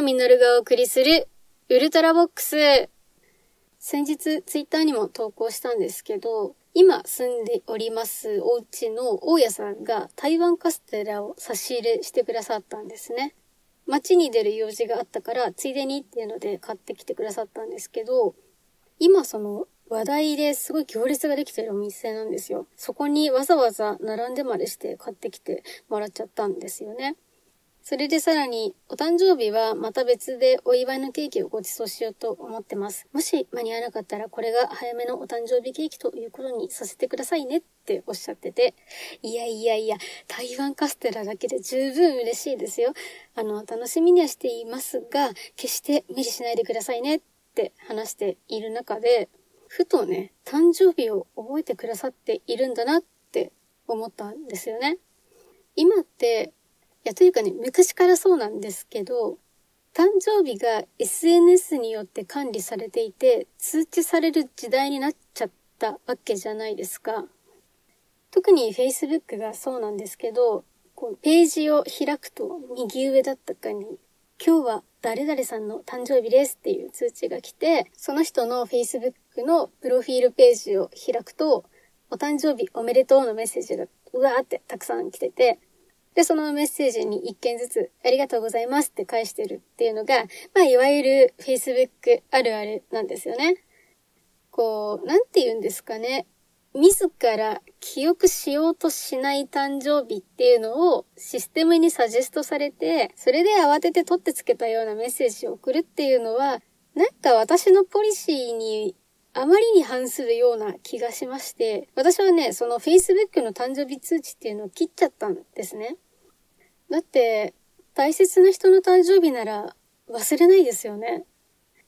野実がお送りするウルトラボックス。先日ツイッターにも投稿したんですけど、今住んでおりますお家の大家さんが台湾カステラを差し入れしてくださったんですね。街に出る用事があったから、ついでにっていうので買ってきてくださったんですけど、今その話題ですごい行列ができてるお店なんですよ。そこにわざわざ並んでまでして買ってきてもらっちゃったんですよね。それでさらに、お誕生日はまた別でお祝いのケーキをご馳走しようと思ってます。もし間に合わなかったら、これが早めのお誕生日ケーキということにさせてくださいねっておっしゃってて、いやいやいや、台湾カステラだけで十分嬉しいですよ。あの、楽しみにはしていますが、決して無理しないでくださいねって話している中で、ふとね、誕生日を覚えてくださっているんだなって思ったんですよね。今ってや、というかね、昔からそうなんですけど、誕生日が SNS によって管理されていて、通知される時代になっちゃったわけじゃないですか。特に Facebook がそうなんですけど、こうページを開くと右上だったかに、今日は誰々さんの誕生日ですっていう通知が来て、その人の Facebook のプロフィールページを開くと、お誕生日おめでとうのメッセージがうわーってたくさん来てて、で、そのメッセージに一件ずつ、ありがとうございますって返してるっていうのが、まあ、いわゆる Facebook あるあるなんですよね。こう、なんて言うんですかね。自ら記憶しようとしない誕生日っていうのをシステムにサジェストされて、それで慌てて取ってつけたようなメッセージを送るっていうのは、なんか私のポリシーにあまりに反するような気がしまして、私はね、その Facebook の誕生日通知っていうのを切っちゃったんですね。だって、大切な人の誕生日なら忘れないですよね。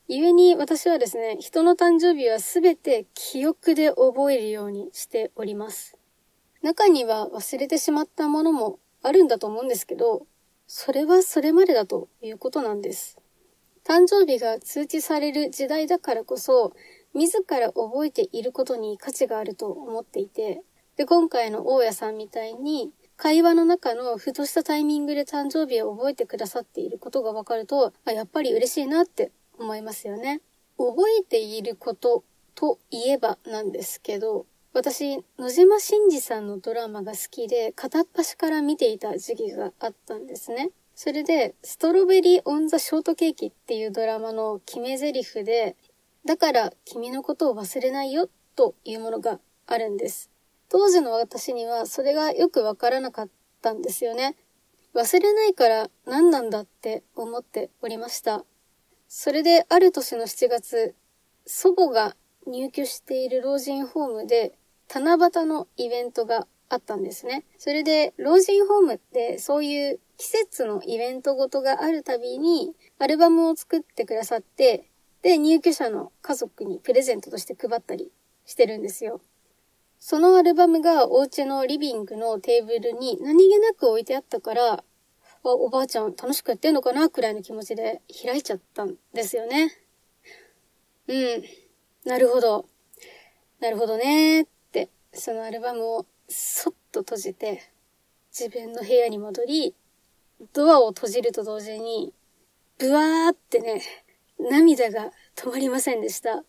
故に私はですね、人の誕生日はすべて記憶で覚えるようにしております。中には忘れてしまったものもあるんだと思うんですけど、それはそれまでだということなんです。誕生日が通知される時代だからこそ、自ら覚えていることに価値があると思っていて、で、今回の大家さんみたいに、会話の中のふとしたタイミングで誕生日を覚えてくださっていることがわかると、あ、やっぱり嬉しいなって思いますよね。覚えていることといえばなんですけど、私、野島真司さんのドラマが好きで、片っ端から見ていた時期があったんですね。それで、ストロベリー・オン・ザ・ショートケーキっていうドラマの決め台詞で、だから君のことを忘れないよというものがあるんです。当時の私にはそれがよくわからなかったんですよね。忘れないから何なんだって思っておりました。それである年の7月、祖母が入居している老人ホームで七夕のイベントがあったんですね。それで老人ホームってそういう季節のイベントごとがあるたびにアルバムを作ってくださって、で、入居者の家族にプレゼントとして配ったりしてるんですよ。そのアルバムがお家のリビングのテーブルに何気なく置いてあったから、おばあちゃん楽しくやってんのかなくらいの気持ちで開いちゃったんですよね。うん。なるほど。なるほどねって、そのアルバムをそっと閉じて、自分の部屋に戻り、ドアを閉じると同時に、ブワーってね、涙が止まりませんでした。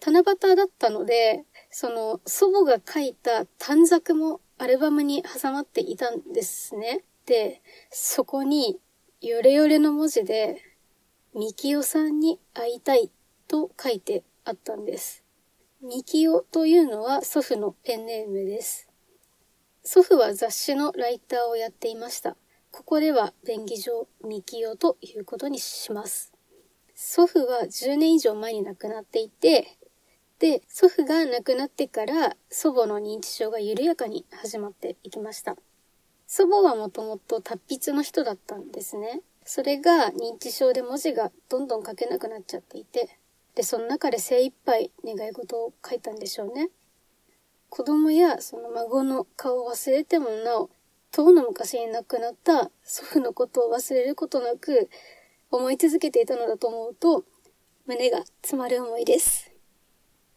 七夕だったので、その祖母が書いた短冊もアルバムに挟まっていたんですね。で、そこにヨレヨレの文字で、ミキオさんに会いたいと書いてあったんです。ミキオというのは祖父のペンネームです。祖父は雑誌のライターをやっていました。ここでは便宜上ミキオということにします。祖父は10年以上前に亡くなっていて、で、祖父が亡くなってから祖母の認知症が緩やかに始まっていきました。祖母はもともと達筆の人だったんですね。それが認知症で文字がどんどん書けなくなっちゃっていて、で、その中で精一杯願い事を書いたんでしょうね。子供やその孫の顔を忘れてもなお、遠の昔に亡くなった祖父のことを忘れることなく思い続けていたのだと思うと、胸が詰まる思いです。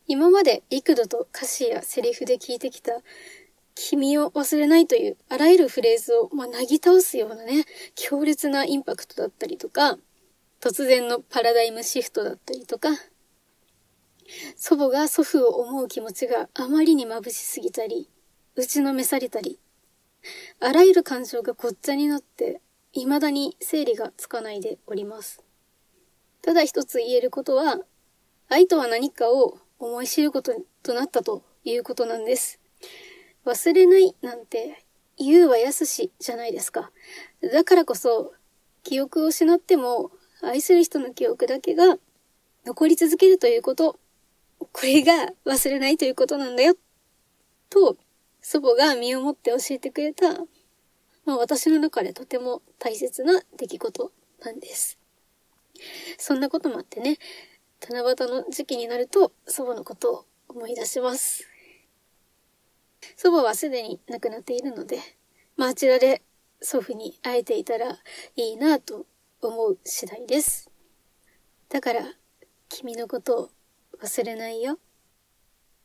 今まで幾度と歌詞やセリフで聞いてきた君を忘れないというあらゆるフレーズを、まあ、なぎ倒すようなね、強烈なインパクトだったりとか、突然のパラダイムシフトだったりとか、祖母が祖父を思う気持ちがあまりに眩しすぎたり、打ちのめされたり、あらゆる感情がごっちゃになって、未だに整理がつかないでおります。ただ一つ言えることは、愛とは何かを思い知ることとなったということなんです。忘れないなんて言うはやすしじゃないですか。だからこそ、記憶を失っても愛する人の記憶だけが残り続けるということ、これが忘れないということなんだよ、と祖母が身をもって教えてくれた、まあ私の中でとても大切な出来事なんです。そんなこともあってね、七夕の時期になると祖母のことを思い出します。祖母はすでに亡くなっているので、まああちらで祖父に会えていたらいいなと思う次第です。だから、君のことを忘れないよ。